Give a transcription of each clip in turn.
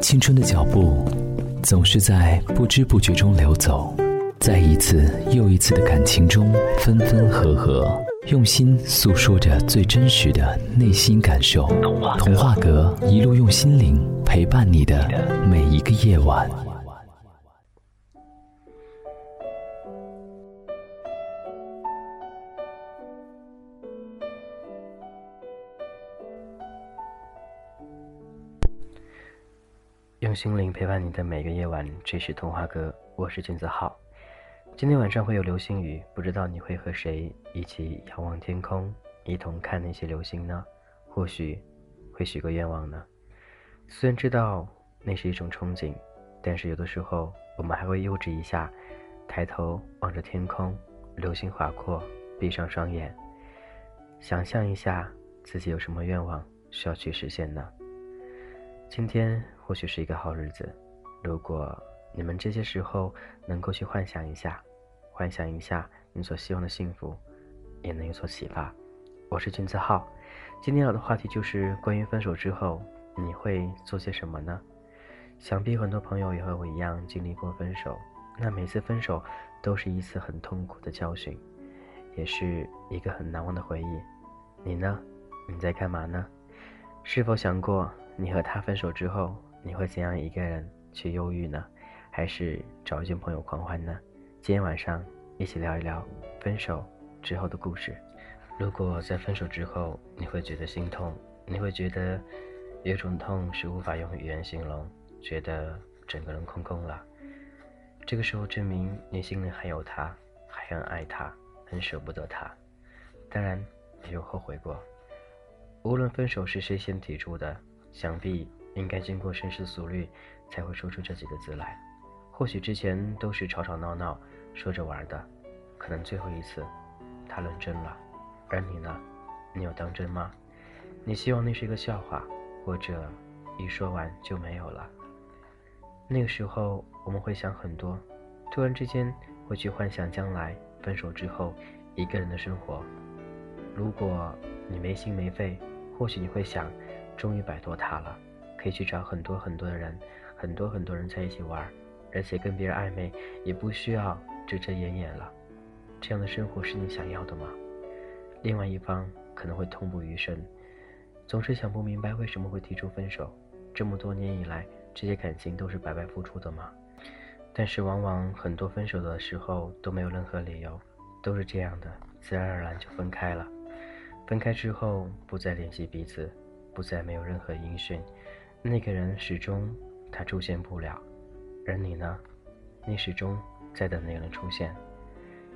青春的脚步总是在不知不觉中流走，在一次又一次的感情中分分合合，用心诉说着最真实的内心感受。童话阁一路用心灵陪伴你的每一个夜晚。用心灵陪伴你的每个夜晚，这是童话哥，我是君子浩。今天晚上会有流星雨，不知道你会和谁一起仰望天空，一同看那些流星呢？或许会许个愿望呢？虽然知道那是一种憧憬，但是有的时候我们还会幼稚一下，抬头望着天空，流星划过，闭上双眼，想象一下自己有什么愿望需要去实现呢？今天。或许是一个好日子，如果你们这些时候能够去幻想一下，幻想一下你所希望的幸福，也能有所启发。我是君子浩，今天聊的话题就是关于分手之后你会做些什么呢？想必很多朋友也和我一样经历过分手，那每次分手都是一次很痛苦的教训，也是一个很难忘的回忆。你呢？你在干嘛呢？是否想过你和他分手之后？你会怎样一个人去忧郁呢？还是找一群朋友狂欢呢？今天晚上一起聊一聊分手之后的故事。如果在分手之后，你会觉得心痛，你会觉得有种痛是无法用语言形容，觉得整个人空空了。这个时候证明你心里还有他，还很爱他，很舍不得他。当然也有后悔过。无论分手是谁先提出的，想必。应该经过深思熟虑，才会说出这几个字来。或许之前都是吵吵闹闹，说着玩的，可能最后一次，他认真了。而你呢？你有当真吗？你希望那是一个笑话，或者一说完就没有了？那个时候我们会想很多，突然之间会去幻想将来分手之后一个人的生活。如果你没心没肺，或许你会想，终于摆脱他了。可以去找很多很多的人，很多很多人在一起玩，而且跟别人暧昧也不需要遮遮掩掩了。这样的生活是你想要的吗？另外一方可能会痛不欲生，总是想不明白为什么会提出分手。这么多年以来，这些感情都是白白付出的吗？但是往往很多分手的时候都没有任何理由，都是这样的，自然而然就分开了。分开之后不再联系彼此，不再没有任何音讯。那个人始终他出现不了，而你呢？你始终在等那个人出现。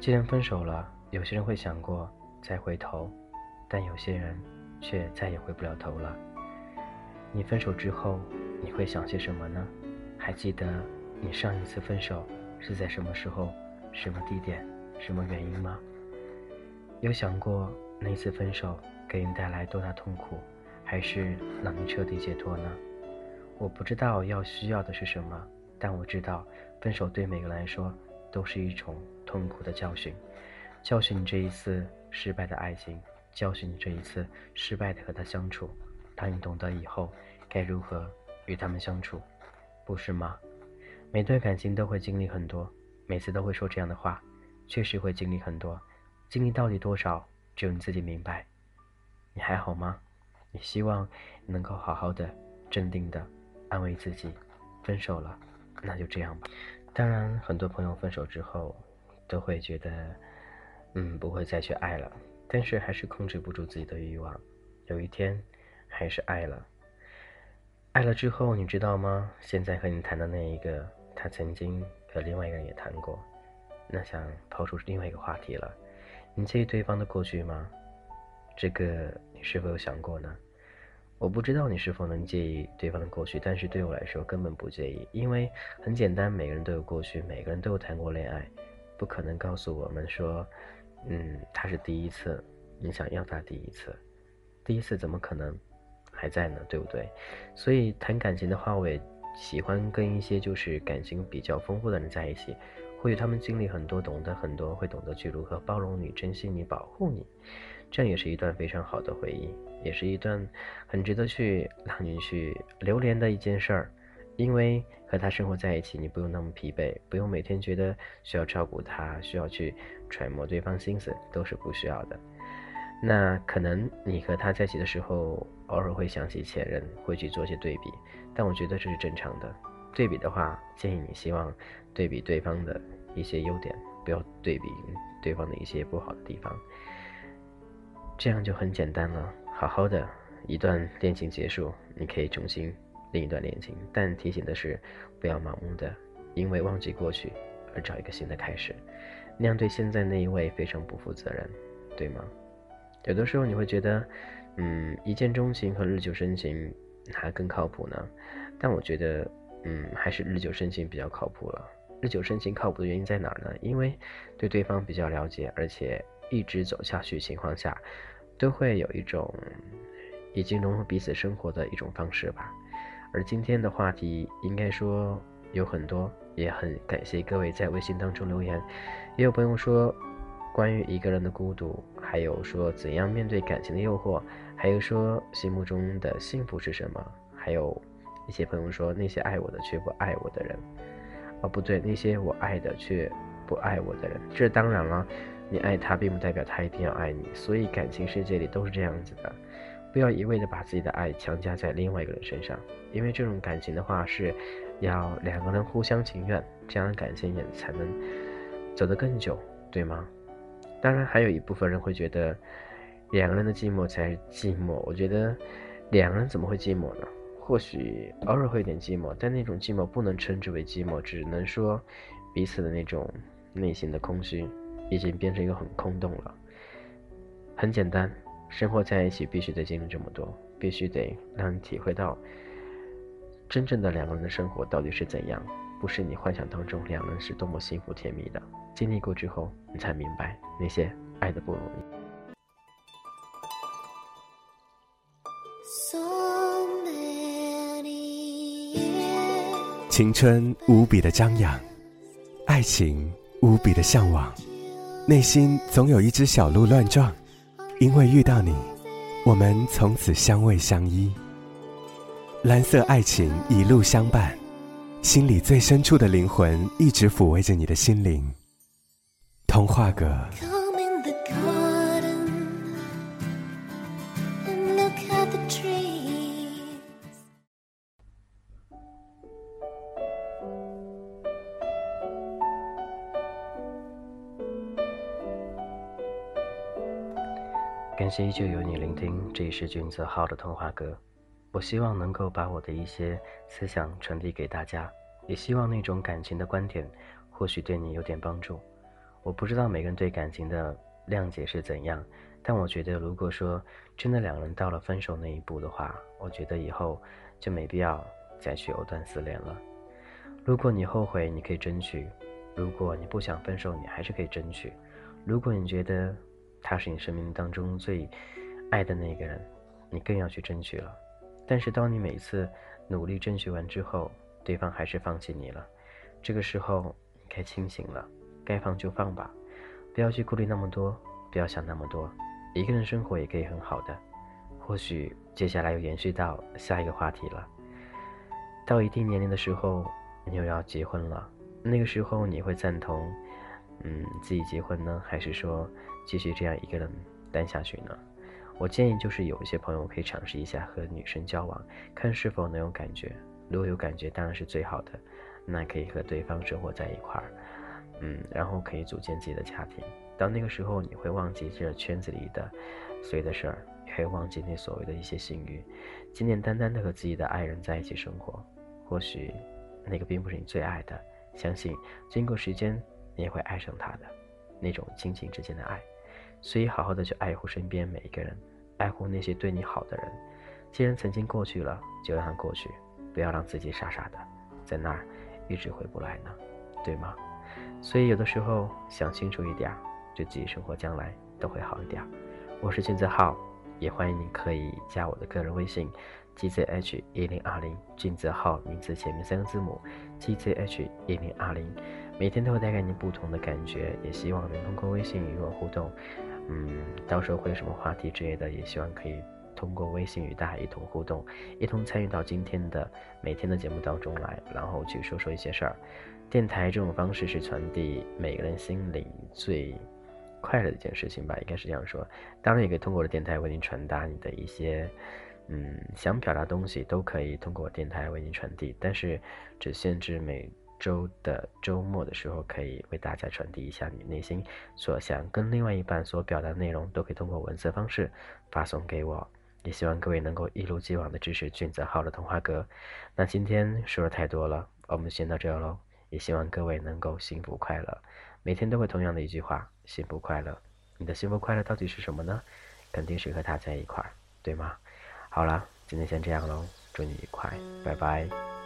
既然分手了，有些人会想过再回头，但有些人却再也回不了头了。你分手之后，你会想些什么呢？还记得你上一次分手是在什么时候、什么地点、什么原因吗？有想过那次分手给你带来多大痛苦，还是让你彻底解脱呢？我不知道要需要的是什么，但我知道，分手对每个人来说都是一种痛苦的教训，教训你这一次失败的爱情，教训你这一次失败的和他相处，让你懂得以后该如何与他们相处，不是吗？每段感情都会经历很多，每次都会说这样的话，确实会经历很多，经历到底多少，只有你自己明白。你还好吗？你希望能够好好的、镇定的。安慰自己，分手了，那就这样吧。当然，很多朋友分手之后，都会觉得，嗯，不会再去爱了。但是还是控制不住自己的欲望，有一天，还是爱了。爱了之后，你知道吗？现在和你谈的那一个，他曾经和另外一个人也谈过。那想抛出另外一个话题了，你介意对方的过去吗？这个你是否有想过呢？我不知道你是否能介意对方的过去，但是对我来说根本不介意，因为很简单，每个人都有过去，每个人都有谈过恋爱，不可能告诉我们说，嗯，他是第一次，你想要他第一次，第一次怎么可能还在呢？对不对？所以谈感情的话，我也喜欢跟一些就是感情比较丰富的人在一起，或许他们经历很多，懂得很多，会懂得去如何包容你、珍惜你、保护你，这样也是一段非常好的回忆。也是一段很值得去让你去留恋的一件事儿，因为和他生活在一起，你不用那么疲惫，不用每天觉得需要照顾他，需要去揣摩对方心思，都是不需要的。那可能你和他在一起的时候，偶尔会想起前任，会去做些对比，但我觉得这是正常的。对比的话，建议你希望对比对方的一些优点，不要对比对方的一些不好的地方，这样就很简单了。好好的一段恋情结束，你可以重新。另一段恋情，但提醒的是，不要盲目的因为忘记过去而找一个新的开始，那样对现在那一位非常不负责任，对吗？有的时候你会觉得，嗯，一见钟情和日久生情哪更靠谱呢？但我觉得，嗯，还是日久生情比较靠谱了。日久生情靠谱的原因在哪儿呢？因为对对方比较了解，而且一直走下去情况下，都会有一种已经融入彼此生活的一种方式吧。而今天的话题应该说有很多，也很感谢各位在微信当中留言。也有朋友说关于一个人的孤独，还有说怎样面对感情的诱惑，还有说心目中的幸福是什么，还有一些朋友说那些爱我的却不爱我的人，哦不对，那些我爱的却不爱我的人。这当然了，你爱他并不代表他一定要爱你，所以感情世界里都是这样子的。不要一味的把自己的爱强加在另外一个人身上，因为这种感情的话是，要两个人互相情愿，这样的感情也才能走得更久，对吗？当然，还有一部分人会觉得，两个人的寂寞才是寂寞。我觉得，两个人怎么会寂寞呢？或许偶尔会有点寂寞，但那种寂寞不能称之为寂寞，只能说彼此的那种内心的空虚，已经变成一个很空洞了。很简单。生活在一起必须得经历这么多，必须得让你体会到真正的两个人的生活到底是怎样，不是你幻想当中两人是多么幸福甜蜜的。经历过之后，你才明白那些爱的不容易。青春无比的张扬，爱情无比的向往，内心总有一只小鹿乱撞。因为遇到你，我们从此相偎相依。蓝色爱情一路相伴，心里最深处的灵魂一直抚慰着你的心灵。童话阁。依旧有你聆听，这里是君子号的童话歌。我希望能够把我的一些思想传递给大家，也希望那种感情的观点或许对你有点帮助。我不知道每个人对感情的谅解是怎样，但我觉得如果说真的两人到了分手那一步的话，我觉得以后就没必要再去藕断丝连了。如果你后悔，你可以争取；如果你不想分手，你还是可以争取。如果你觉得，他是你生命当中最爱的那个人，你更要去争取了。但是当你每次努力争取完之后，对方还是放弃你了，这个时候你该清醒了，该放就放吧，不要去顾虑那么多，不要想那么多，一个人生活也可以很好的。或许接下来又延续到下一个话题了。到一定年龄的时候，你又要结婚了，那个时候你会赞同，嗯，自己结婚呢，还是说？继续这样一个人单下去呢？我建议就是有一些朋友可以尝试一下和女生交往，看是否能有感觉。如果有感觉，当然是最好的，那可以和对方生活在一块儿，嗯，然后可以组建自己的家庭。到那个时候，你会忘记这圈子里的所有的事儿，也会忘记那所谓的一些性欲，简简单单的和自己的爱人在一起生活。或许那个并不是你最爱的，相信经过时间，你也会爱上他的那种亲情之间的爱。所以，好好的去爱护身边每一个人，爱护那些对你好的人。既然曾经过去了，就让它过去，不要让自己傻傻的在那儿一直回不来呢，对吗？所以，有的时候想清楚一点，对自己生活将来都会好一点。我是金子浩，也欢迎你可以加我的个人微信：gzh 一零二零，金子浩名字前面三个字母：gzh 一零二零。每天都会带给你不同的感觉，也希望能通过微信与我互动。嗯，到时候会有什么话题之类的，也希望可以通过微信与大家一同互动，一同参与到今天的每天的节目当中来，然后去说说一些事儿。电台这种方式是传递每个人心里最快乐的一件事情吧，应该是这样说。当然也可以通过我的电台为您传达你的一些，嗯，想表达东西都可以通过电台为您传递，但是只限制每周的周末的时候可以为大家传递一下你内心所想跟另外一半所表达的内容，都可以通过文字方式发送给我。也希望各位能够一如既往的支持俊泽浩的童话哥。那今天说的太多了，我们先到这喽。也希望各位能够幸福快乐，每天都会同样的一句话：幸福快乐。你的幸福快乐到底是什么呢？肯定是和他在一块儿，对吗？好了，今天先这样喽，祝你愉快，拜拜。